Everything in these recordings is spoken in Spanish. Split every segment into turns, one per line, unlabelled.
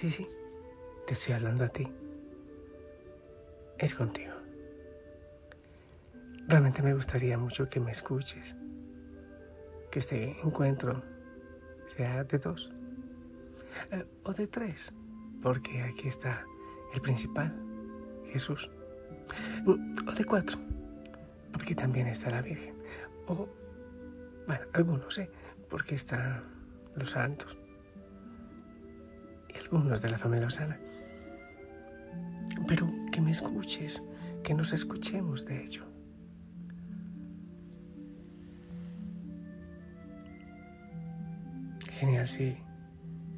Sí, sí, te estoy hablando a ti. Es contigo. Realmente me gustaría mucho que me escuches. Que este encuentro sea de dos. Eh, o de tres. Porque aquí está el principal, Jesús. Mm, O de cuatro. Porque también está la Virgen. O, bueno, algunos, ¿eh? Porque están los santos y algunos de la familia Osana. Pero que me escuches, que nos escuchemos de ello. Genial si,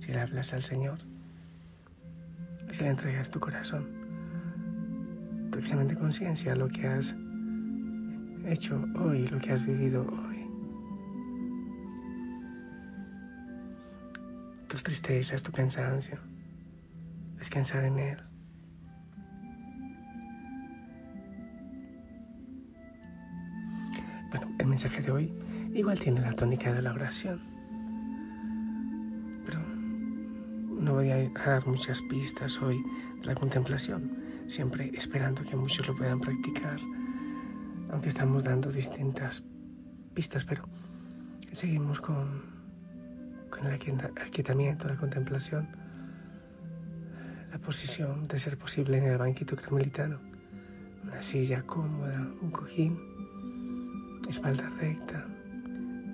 si le hablas al Señor, si le entregas tu corazón, tu examen de conciencia, lo que has hecho hoy, lo que has vivido hoy. Tus tristezas, tu cansancio, descansar en Él. Bueno, el mensaje de hoy igual tiene la tónica de la oración, pero no voy a dar muchas pistas hoy de la contemplación, siempre esperando que muchos lo puedan practicar, aunque estamos dando distintas pistas, pero seguimos con con el aquietamiento, la contemplación, la posición de ser posible en el banquito carmelitano, una silla cómoda, un cojín, espalda recta,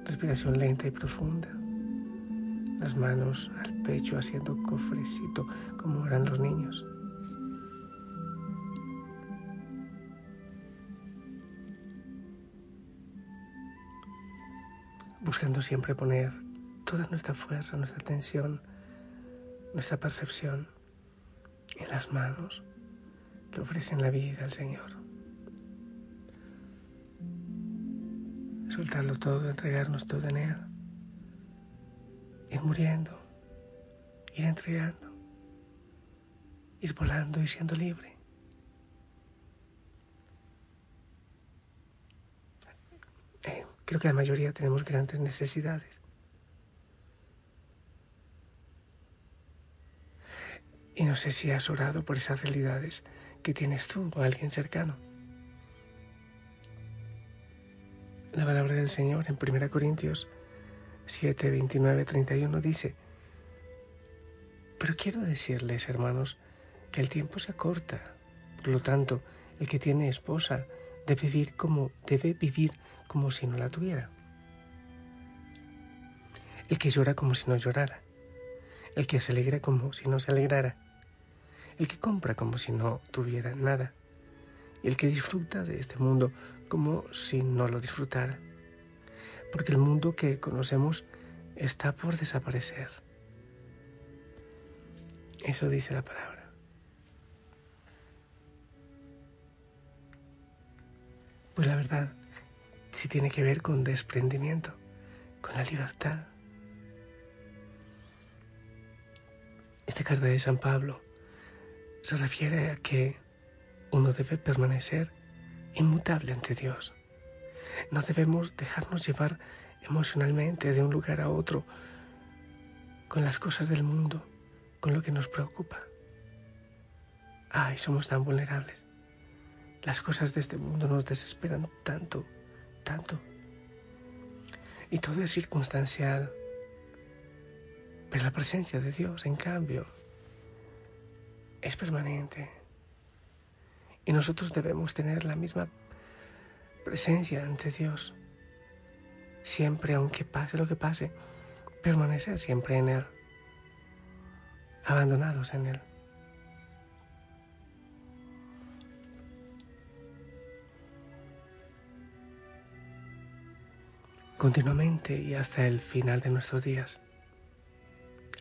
respiración lenta y profunda, las manos al pecho haciendo cofrecito como eran los niños. Buscando siempre poner toda nuestra fuerza, nuestra atención, nuestra percepción en las manos que ofrecen la vida al Señor. Soltarlo todo, entregarnos todo en Él. Ir muriendo, ir entregando, ir volando y siendo libre. Eh, creo que la mayoría tenemos grandes necesidades. Y no sé si has orado por esas realidades que tienes tú o alguien cercano. La palabra del Señor en 1 Corintios 7, 29, 31 dice, pero quiero decirles, hermanos, que el tiempo se acorta. Por lo tanto, el que tiene esposa debe vivir como, debe vivir como si no la tuviera. El que llora como si no llorara. El que se alegra como si no se alegrara el que compra como si no tuviera nada, y el que disfruta de este mundo como si no lo disfrutara, porque el mundo que conocemos está por desaparecer. Eso dice la palabra. Pues la verdad sí tiene que ver con desprendimiento, con la libertad. Esta carta de San Pablo se refiere a que uno debe permanecer inmutable ante Dios. No debemos dejarnos llevar emocionalmente de un lugar a otro con las cosas del mundo, con lo que nos preocupa. Ay, somos tan vulnerables. Las cosas de este mundo nos desesperan tanto, tanto. Y todo es circunstancial. Pero la presencia de Dios, en cambio, es permanente. Y nosotros debemos tener la misma presencia ante Dios. Siempre, aunque pase lo que pase, permanecer siempre en Él, abandonados en Él. Continuamente y hasta el final de nuestros días.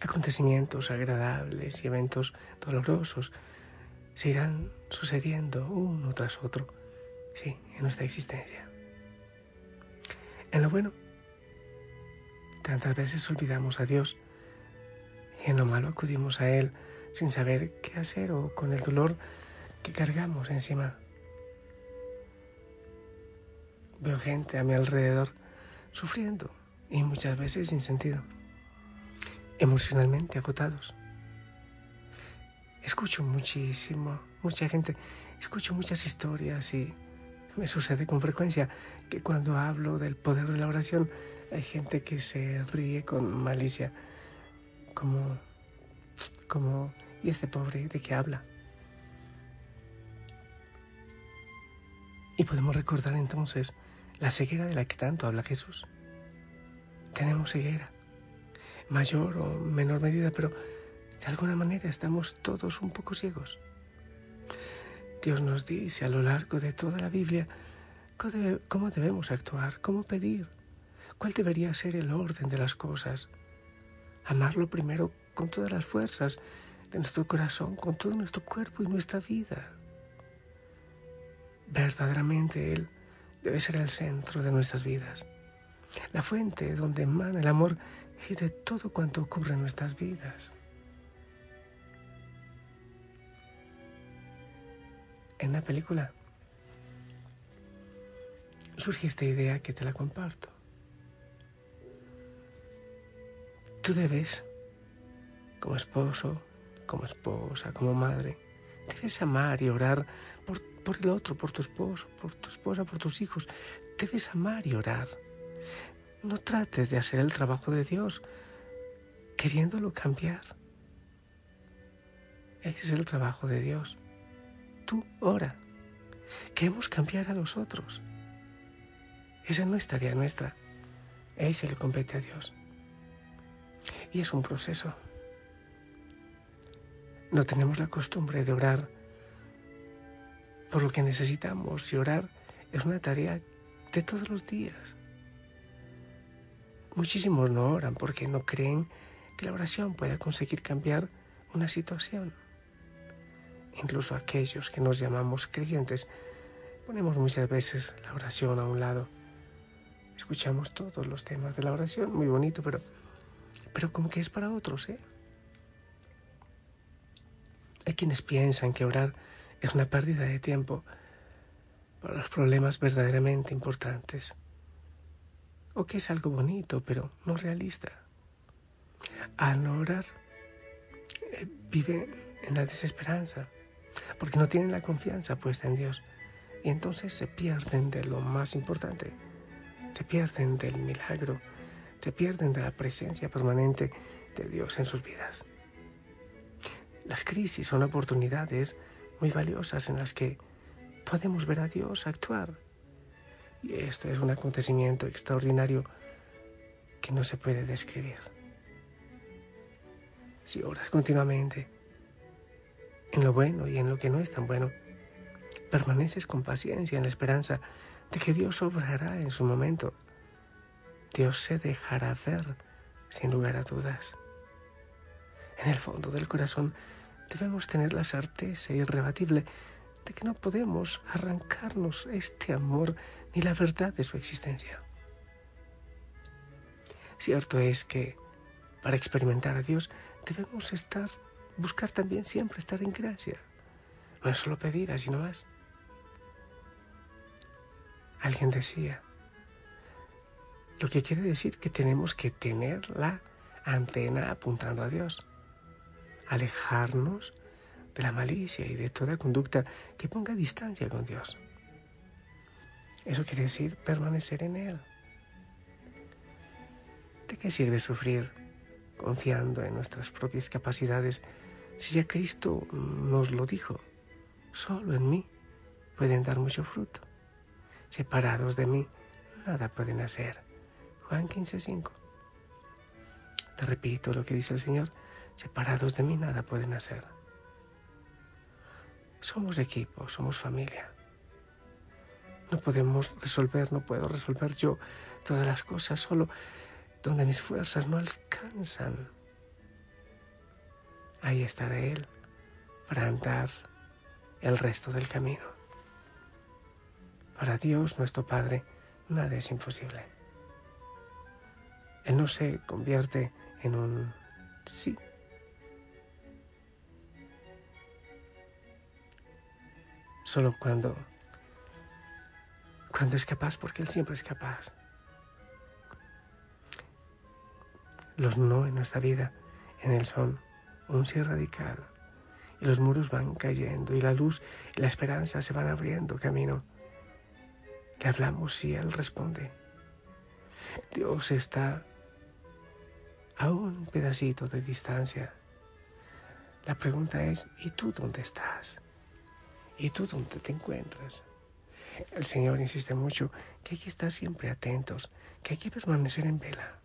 Acontecimientos agradables y eventos dolorosos se irán sucediendo uno tras otro, sí, en nuestra existencia. En lo bueno, tantas veces olvidamos a Dios y en lo malo acudimos a Él sin saber qué hacer o con el dolor que cargamos encima. Veo gente a mi alrededor sufriendo y muchas veces sin sentido, emocionalmente agotados escucho muchísimo, mucha gente, escucho muchas historias y me sucede con frecuencia que cuando hablo del poder de la oración hay gente que se ríe con malicia, como, como, ¿y este pobre de qué habla? Y podemos recordar entonces la ceguera de la que tanto habla Jesús. Tenemos ceguera, mayor o menor medida, pero de alguna manera estamos todos un poco ciegos. Dios nos dice a lo largo de toda la Biblia cómo debemos actuar, cómo pedir, cuál debería ser el orden de las cosas. Amarlo primero con todas las fuerzas de nuestro corazón, con todo nuestro cuerpo y nuestra vida. Verdaderamente Él debe ser el centro de nuestras vidas, la fuente donde emana el amor y de todo cuanto ocurre en nuestras vidas. en la película surge esta idea que te la comparto. Tú debes, como esposo, como esposa, como madre, debes amar y orar por, por el otro, por tu esposo, por tu esposa, por tus hijos. Debes amar y orar. No trates de hacer el trabajo de Dios queriéndolo cambiar. Ese es el trabajo de Dios tú ora. Queremos cambiar a los otros. Esa no es tarea nuestra. Ese le compete a Dios. Y es un proceso. No tenemos la costumbre de orar por lo que necesitamos y orar es una tarea de todos los días. Muchísimos no oran porque no creen que la oración pueda conseguir cambiar una situación incluso aquellos que nos llamamos creyentes, ponemos muchas veces la oración a un lado. Escuchamos todos los temas de la oración, muy bonito, pero, pero como que es para otros, ¿eh? Hay quienes piensan que orar es una pérdida de tiempo para los problemas verdaderamente importantes, o que es algo bonito, pero no realista. Al no orar, eh, vive en la desesperanza porque no tienen la confianza puesta en Dios. Y entonces se pierden de lo más importante, se pierden del milagro, se pierden de la presencia permanente de Dios en sus vidas. Las crisis son oportunidades muy valiosas en las que podemos ver a Dios actuar. Y esto es un acontecimiento extraordinario que no se puede describir. Si oras continuamente, en lo bueno y en lo que no es tan bueno. Permaneces con paciencia en la esperanza de que Dios obrará en su momento. Dios se dejará ver sin lugar a dudas. En el fondo del corazón debemos tener la certeza irrebatible de que no podemos arrancarnos este amor ni la verdad de su existencia. Cierto es que para experimentar a Dios debemos estar buscar también siempre estar en gracia. No es solo pedir, así no más. Alguien decía, lo que quiere decir que tenemos que tener la antena apuntando a Dios, alejarnos de la malicia y de toda conducta que ponga distancia con Dios. Eso quiere decir permanecer en Él. ¿De qué sirve sufrir confiando en nuestras propias capacidades si ya Cristo nos lo dijo? Solo en mí pueden dar mucho fruto. Separados de mí, nada pueden hacer. Juan 15:5. Te repito lo que dice el Señor, separados de mí nada pueden hacer. Somos equipo, somos familia. No podemos resolver, no puedo resolver yo todas las cosas solo donde mis fuerzas no alcanzan. Ahí estará Él para andar el resto del camino. Para Dios, nuestro Padre, nada es imposible. Él no se convierte en un sí. Solo cuando cuando es capaz, porque Él siempre es capaz. Los no en nuestra vida en Él son un sí radical. Y los muros van cayendo y la luz y la esperanza se van abriendo camino. Le hablamos y Él responde. Dios está a un pedacito de distancia. La pregunta es, ¿y tú dónde estás? ¿Y tú dónde te encuentras? El Señor insiste mucho que hay que estar siempre atentos, que hay que permanecer en vela.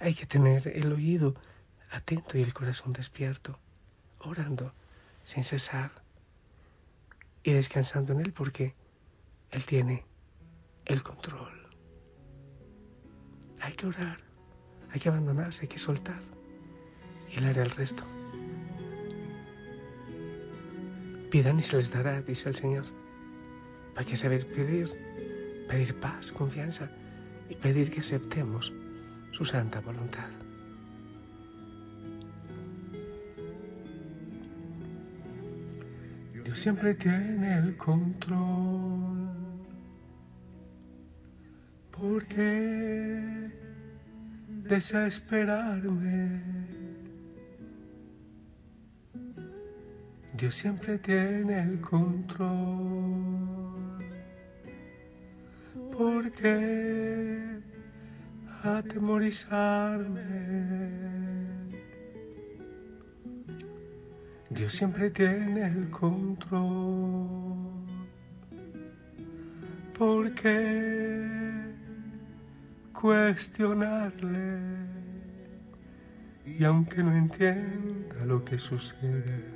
Hay que tener el oído atento y el corazón despierto, orando sin cesar y descansando en Él porque Él tiene el control. Hay que orar, hay que abandonarse, hay que soltar y Él hará el resto. Pidan y se les dará, dice el Señor. Hay que saber pedir, pedir paz, confianza y pedir que aceptemos su santa voluntad. Dios siempre tiene el control. ¿Por qué desesperarme? Dios siempre tiene el control. ¿Por qué atemorizarme? Dios siempre tiene el control. ¿Por qué cuestionarle? Y aunque no entienda lo que sucede,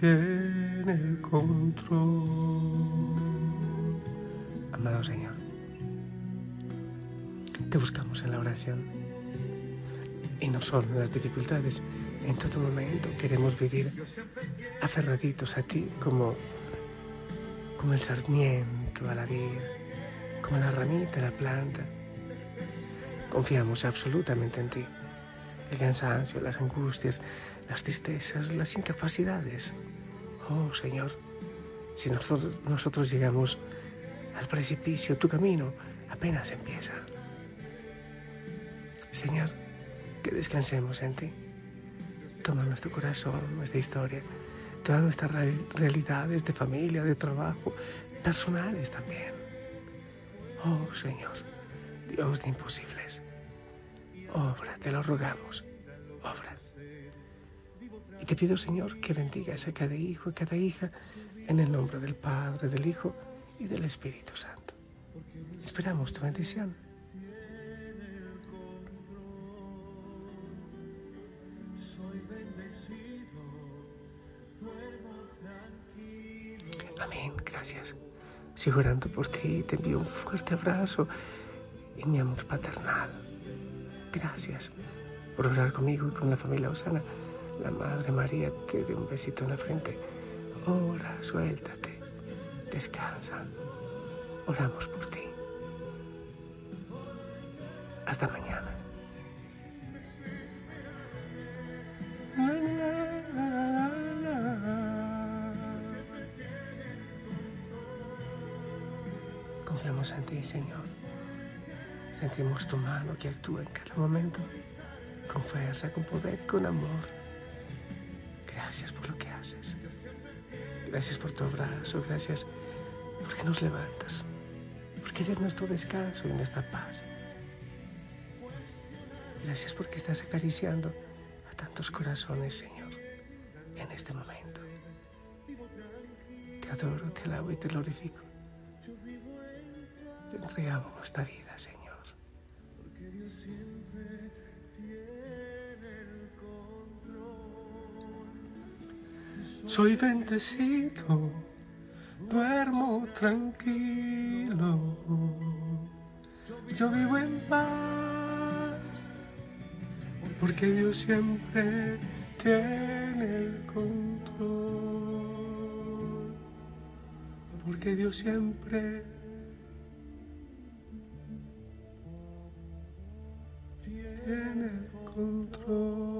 tiene control. Amado Señor, te buscamos en la oración y no solo en las dificultades, en todo momento queremos vivir aferraditos a ti como, como el sarmiento a la vida, como la ramita a la planta. Confiamos absolutamente en ti. El cansancio, las angustias, las tristezas, las incapacidades. Oh Señor, si nosotros, llegamos al precipicio, tu camino apenas empieza. Señor, que descansemos en ti. Toma nuestro corazón, nuestra historia, todas nuestras realidades de familia, de trabajo, personales también. Oh Señor, Dios de imposibles, obra, te lo rogamos, obra. Y te pido, Señor, que bendigas a cada hijo y cada hija en el nombre del Padre, del Hijo y del Espíritu Santo. Esperamos tu bendición. Amén, gracias. Sigo orando por ti, te envío un fuerte abrazo y mi amor paternal. Gracias por orar conmigo y con la familia Osana. La Madre María te dé un besito en la frente. Ora, suéltate, descansa. Oramos por ti. Hasta mañana. Confiamos en ti, Señor. Sentimos tu mano que actúa en cada momento, con fuerza, con poder, con amor. Gracias por lo que haces. Gracias por tu abrazo, gracias porque nos levantas, porque eres nuestro descanso y nuestra paz. Gracias porque estás acariciando a tantos corazones, Señor, en este momento. Te adoro, te alabo y te glorifico. Te entregamos nuestra vida, Soy bendecido, duermo tranquilo, yo vivo en paz, porque Dios siempre tiene el control, porque Dios siempre tiene el control.